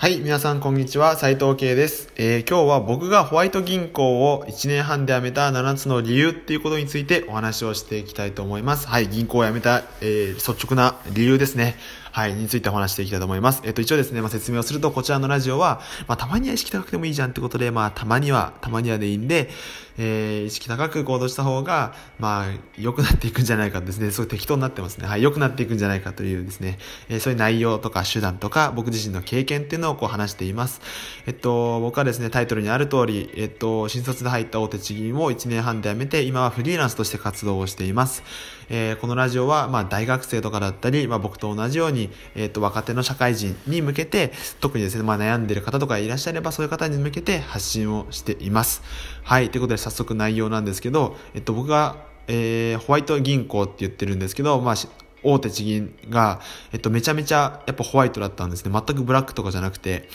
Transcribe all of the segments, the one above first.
はい、皆さんこんにちは、斉藤慶です、えー、今日は僕がホワイト銀行を1年半で辞めた7つの理由っていうことについてお話をしていきたいと思います。はい、銀行を辞めた、えー、率直な理由ですね。はい、についてお話していきたいと思います。えっと、一応ですね、まあ、説明をすると、こちらのラジオは、まあ、たまには意識高くてもいいじゃんってことで、まあ、たまには、たまにはでいいんで、えー、意識高く行動した方が、まあ、良くなっていくんじゃないかですね、すごい適当になってますね。はい、良くなっていくんじゃないかというですね、えー、そういう内容とか手段とか、僕自身の経験っていうのをこう話しています。えっと、僕はですね、タイトルにある通り、えっと、新卒で入った大手地銀を1年半で辞めて、今はフリーランスとして活動をしています。えー、このラジオは、まあ、大学生とかだったり、まあ、僕と同じように、にえっと、若手の社会人に向けて、特にですね、まあ、悩んでる方とかいらっしゃれば、そういう方に向けて発信をしています。はい、ということで早速内容なんですけど、えっと、僕が、えー、ホワイト銀行って言ってるんですけど、まあ、大手地銀が、えっと、めちゃめちゃやっぱホワイトだったんですね。全くブラックとかじゃなくて、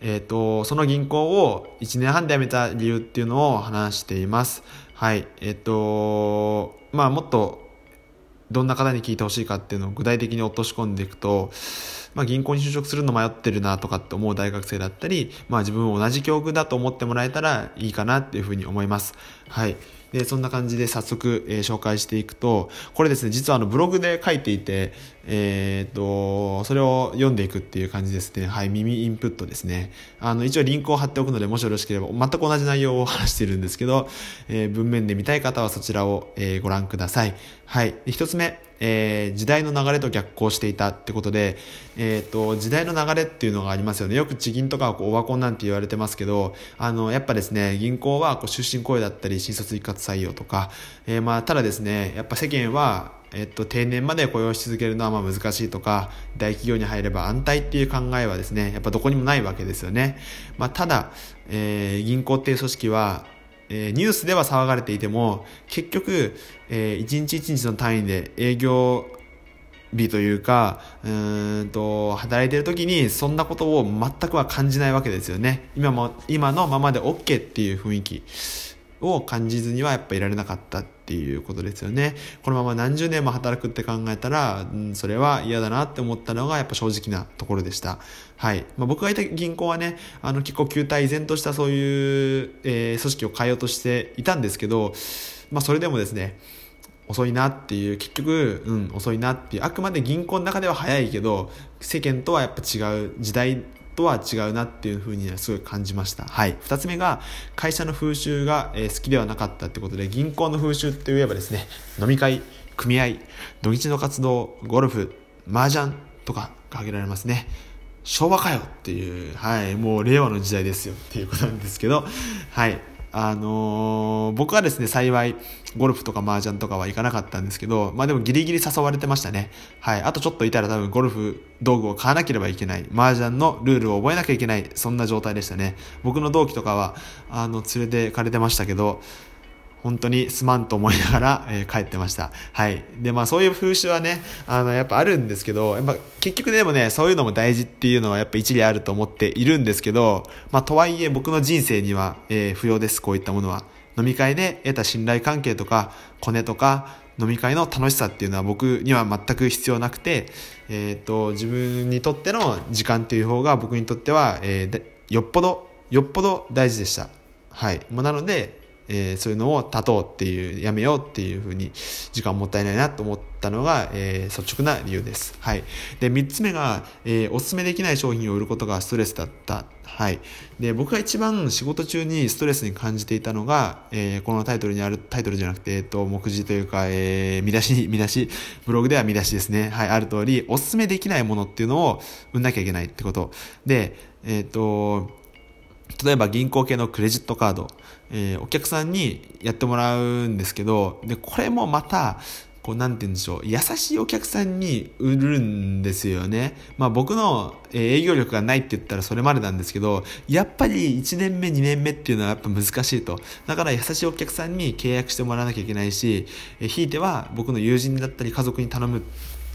えっと、その銀行を1年半で辞めた理由っていうのを話しています。はい。えっと、まあもっとどんな方に聞いてほしいかっていうのを具体的に落とし込んでいくと、まあ、銀行に就職するの迷ってるなとかって思う大学生だったり、まあ、自分を同じ境遇だと思ってもらえたらいいかなっていうふうに思います。はい。で、そんな感じで早速、えー、紹介していくと、これですね、実はあのブログで書いていて、えー、っと、それを読んでいくっていう感じですね。はい、耳インプットですね。あの、一応リンクを貼っておくので、もしよろしければ、全く同じ内容を話してるんですけど、えー、文面で見たい方はそちらを、え、ご覧ください。はい。1つ目、えー、時代の流れと逆行していたってことで、えっ、ー、と、時代の流れっていうのがありますよね。よく地銀とかオワコンなんて言われてますけど、あの、やっぱですね、銀行はこう出身雇用だったり、新卒一括採用とか、えー、まあ、ただですね、やっぱ世間は、えっと、定年まで雇用し続けるのはまあ難しいとか、大企業に入れば安泰っていう考えはですね、やっぱどこにもないわけですよね。まあ、ただ、えー、銀行っていう組織は、えー、ニュースでは騒がれていても、結局、えー、一日一日の単位で営業日というか、うんと、働いてる時にそんなことを全くは感じないわけですよね。今も、今のままで OK っていう雰囲気を感じずにはやっぱいられなかったっていうことですよね。このまま何十年も働くって考えたら、うん、それは嫌だなって思ったのがやっぱ正直なところでした。はい。まあ、僕がいた銀行はね、あの結構球体依然としたそういう、えー、組織を変えようとしていたんですけど、まあそれでもですね、遅いなっていう、結局、うん、遅いなっていう、あくまで銀行の中では早いけど、世間とはやっぱ違う時代とは違うなっていうふうにはすごい感じました。はい。二つ目が、会社の風習が、え好きではなかったってことで、銀行の風習って言えばですね、飲み会、組合、土日の活動、ゴルフ、麻雀とかが挙げられますね。昭和かよっていう、はい、もう令和の時代ですよっていうことなんですけど、はい。あのー、僕はですね、幸い、ゴルフとか麻雀とかは行かなかったんですけど、まあでもギリギリ誘われてましたね。はい。あとちょっといたら多分ゴルフ道具を買わなければいけない。麻雀のルールを覚えなきゃいけない。そんな状態でしたね。僕の同期とかは、あの、連れてかれてましたけど、本当にすまんと思いながら、えー、帰ってました。はい。で、まあそういう風習はね、あの、やっぱあるんですけど、やっぱ結局でもね、そういうのも大事っていうのはやっぱ一理あると思っているんですけど、まあとはいえ僕の人生には、えー、不要です、こういったものは。飲み会で得た信頼関係とか、コネとか、飲み会の楽しさっていうのは僕には全く必要なくて、えっ、と、自分にとっての時間っていう方が僕にとっては、えー、よっぽど、よっぽど大事でした。はい。もうなので、えー、そういうのを断とうっていう、やめようっていうふうに、時間もったいないなと思ったのが、えー、率直な理由です。はい。で、三つ目が、えー、お勧めできない商品を売ることがストレスだった。はい。で、僕が一番仕事中にストレスに感じていたのが、えー、このタイトルにある、タイトルじゃなくて、えっ、と、目次というか、えー、見出し、見出し、ブログでは見出しですね。はい、ある通り、お勧めできないものっていうのを売んなきゃいけないってこと。で、えっ、と、例えば銀行系のクレジットカード、えー、お客さんにやってもらうんですけど、で、これもまた、こう、なんて言うんでしょう。優しいお客さんに売るんですよね。まあ僕の営業力がないって言ったらそれまでなんですけど、やっぱり1年目、2年目っていうのはやっぱ難しいと。だから優しいお客さんに契約してもらわなきゃいけないし、えひいては僕の友人だったり家族に頼む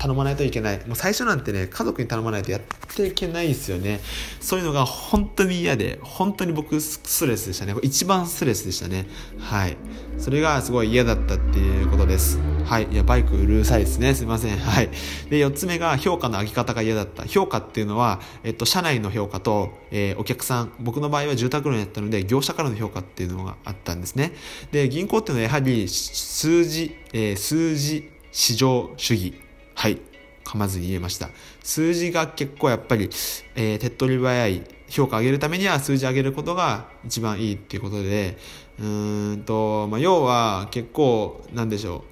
頼まないといけない。もう最初なんてね、家族に頼まないとやっていけないですよね。そういうのが本当に嫌で、本当に僕ストレスでしたね。一番ストレスでしたね。はい。それがすごい嫌だったっていうことです。はい。いや、バイクうるさいですね。すいません。はい。で、4つ目が評価の上げ方が嫌だった。評価っていうのは、えっと、社内の評価と、えー、お客さん、僕の場合は住宅ローンやったので、業者からの評価っていうのがあったんですね。で、銀行っていうのはやはり、数字、えー、数字、市場主義。はい。噛まずに言えました。数字が結構やっぱり、えー、手っ取り早い評価上げるためには数字上げることが一番いいっていうことで、うーんと、まあ、要は結構、なんでしょ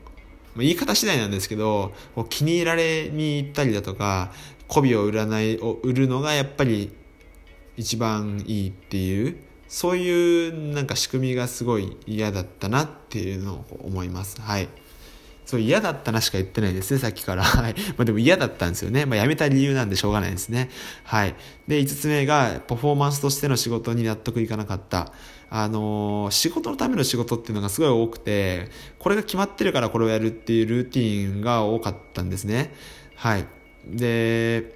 う。ま、言い方次第なんですけど、こう気に入られに行ったりだとか、媚びを売らない、を売るのがやっぱり一番いいっていう、そういうなんか仕組みがすごい嫌だったなっていうのを思います。はい。そう嫌だったなしか言ってないですね、さっきから。はい。まあでも嫌だったんですよね。まあ辞めた理由なんでしょうがないですね。はい。で、5つ目が、パフォーマンスとしての仕事に納得いかなかった。あのー、仕事のための仕事っていうのがすごい多くて、これが決まってるからこれをやるっていうルーティンが多かったんですね。はい。で、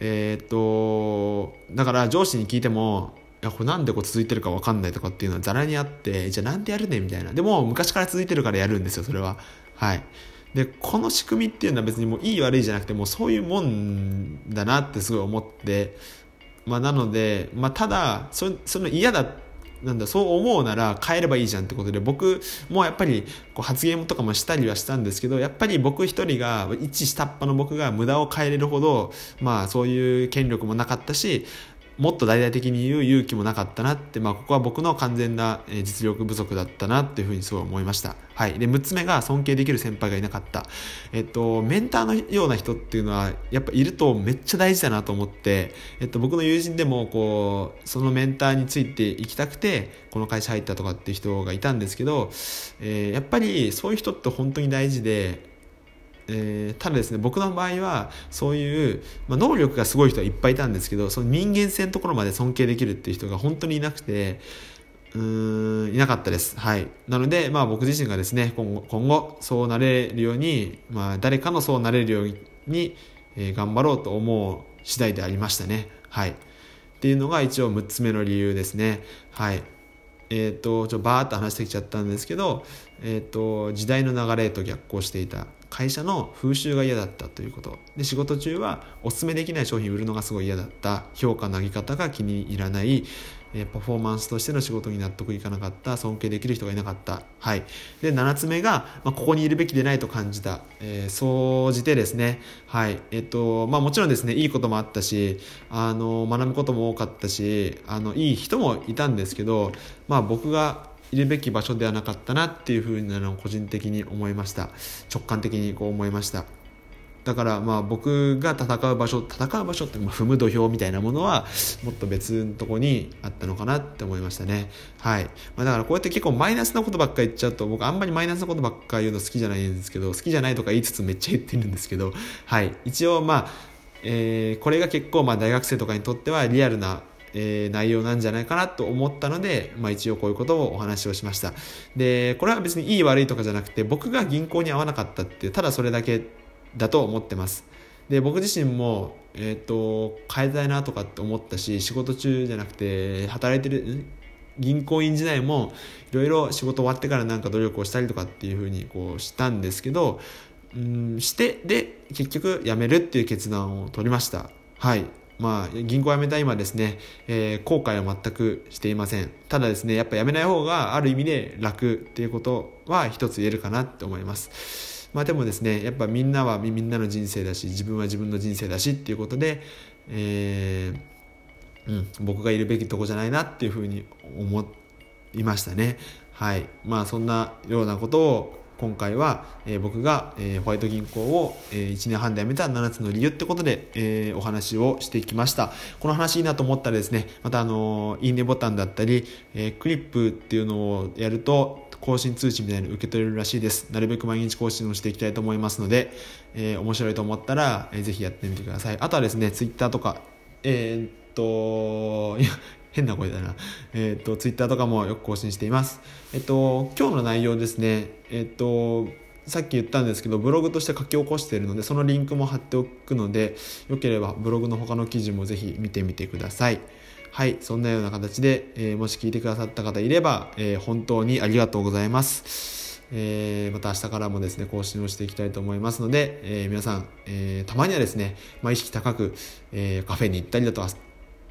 えー、っと、だから上司に聞いても、や、これなんでこう続いてるか分かんないとかっていうのはざらにあって、じゃあなんでやるねみたいな。でも昔から続いてるからやるんですよ、それは。はい。で、この仕組みっていうのは別にもういい悪いじゃなくて、もうそういうもんだなってすごい思って、まあなので、まあただ、そその嫌だなんだそう思うなら変えればいいじゃんってことで僕もやっぱりこう発言とかもしたりはしたんですけどやっぱり僕一人が一下っ端の僕が無駄を変えれるほどまあそういう権力もなかったしもっと大々的に言う勇気もなかったなって、まあ、ここは僕の完全な実力不足だったなっていうふうにすごい思いました。はい。で、6つ目が尊敬できる先輩がいなかった。えっと、メンターのような人っていうのは、やっぱいるとめっちゃ大事だなと思って、えっと、僕の友人でも、こう、そのメンターについていきたくて、この会社入ったとかっていう人がいたんですけど、えー、やっぱりそういう人って本当に大事で、えー、ただですね僕の場合はそういう、まあ、能力がすごい人はいっぱいいたんですけどその人間性のところまで尊敬できるっていう人が本当にいなくてうーんいなかったです。はい。なので、まあ僕自身がですね、今後、今後そうなれるように、まあ誰かのそうなれるように、えー、頑張ろうと思う次第でありましたね。はい。っていうのが一応6つ目の理由ですね。はい。え、ー、と、ちょバーッと話してきちゃったんですけど、えっ、ー、と、時代の流れと逆行していた。会社の風習が嫌だったということで仕事中はおすすめできない商品売るのがすごい嫌だった評価の上げ方が気に入らないえパフォーマンスとしての仕事に納得いかなかった尊敬できる人がいなかった。はい。で7つ目が、まあ、ここにいるべきでないと感じた、えー、総じてですね。はい。えっとまあもちろんですねいいこともあったしあの学ぶことも多かったしあのいい人もいたんですけどまあ僕がいるべき場所ではなかったなっていうふうなのを個人的に思いました。直感的にこう思いました。だからまあ僕が戦う場所戦う場所って踏む土俵みたいなものはもっと別のとこにあったのかなって思いましたね。はい、まあ、だからこうやって結構マイナスなことばっか言っちゃうと僕あんまりマイナスなことばっか言うの好きじゃないんですけど好きじゃないとか言いつつめっちゃ言ってるんですけど はい。一応まあえー、これが結構まあ大学生とかにとってはリアルなえー、内容なんじゃないかなと思ったので、まあ、一応こういうことをお話をしました。でこれは別にいい悪いとかじゃなくて僕が銀行に合わなかったってただそれだけだと思ってますで僕自身も、えーと、変えたいなとかって思ったし仕事中じゃなくて働いてる銀行員時代もいろいろ仕事終わってからなんか努力をしたりとかっていうふうにこうしたんですけどうんしてで結局辞めるっていう決断を取りましたはいまあ、銀行辞めた今ですね、えー、後悔は全くしていません。ただですね、やっぱ辞めない方がある意味で楽っていうことは一つ言えるかなって思います。まあでもですね、やっぱみんなはみんなの人生だし、自分は自分の人生だしっていうことで、えー、うん、僕がいるべきとこじゃないなっていうふうに思いましたね。はい。まあそんなようなことを今回は、えー、僕が、えー、ホワイト銀行を、えー、1年半で辞めた7つの理由ってことで、え、お話をしてきました。この話いいなと思ったらですね、またあのいいねボタンだったり、え、クリップっていうのをやると、更新通知みたいなの受け取れるらしいです。なるべく毎日更新をしていきたいと思いますので、えー、面白いと思ったら、えー、ぜひやってみてください。あとはですね、ツイッターとか、えー、っと、いや、変な声だな。えっ、ー、と、ツイッターとかもよく更新しています。えっ、と、今日の内容ですね。えっ、と、さっき言ったんですけど、ブログとして書き起こしているので、そのリンクも貼っておくので、よければブログの他の記事もぜひ見てみてください。はい、そんなような形で、えもし聞いてくださった方いれば、え本当にありがとうございます。えー、また明日からもですね、更新をしていきたいと思いますので、え、皆さん、えー、たまにはですね、まあ、意識高く、えカフェに行ったりだとか、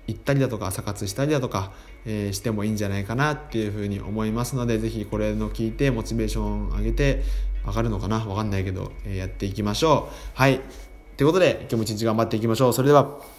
行ったりだとか朝活したりだとか、えー、してもいいんじゃないかなっていうふうに思いますのでぜひこれの聞いてモチベーション上げて上がるのかな？わかんないけど、えー、やっていきましょう。はい。ということで今日も一日頑張っていきましょう。それでは。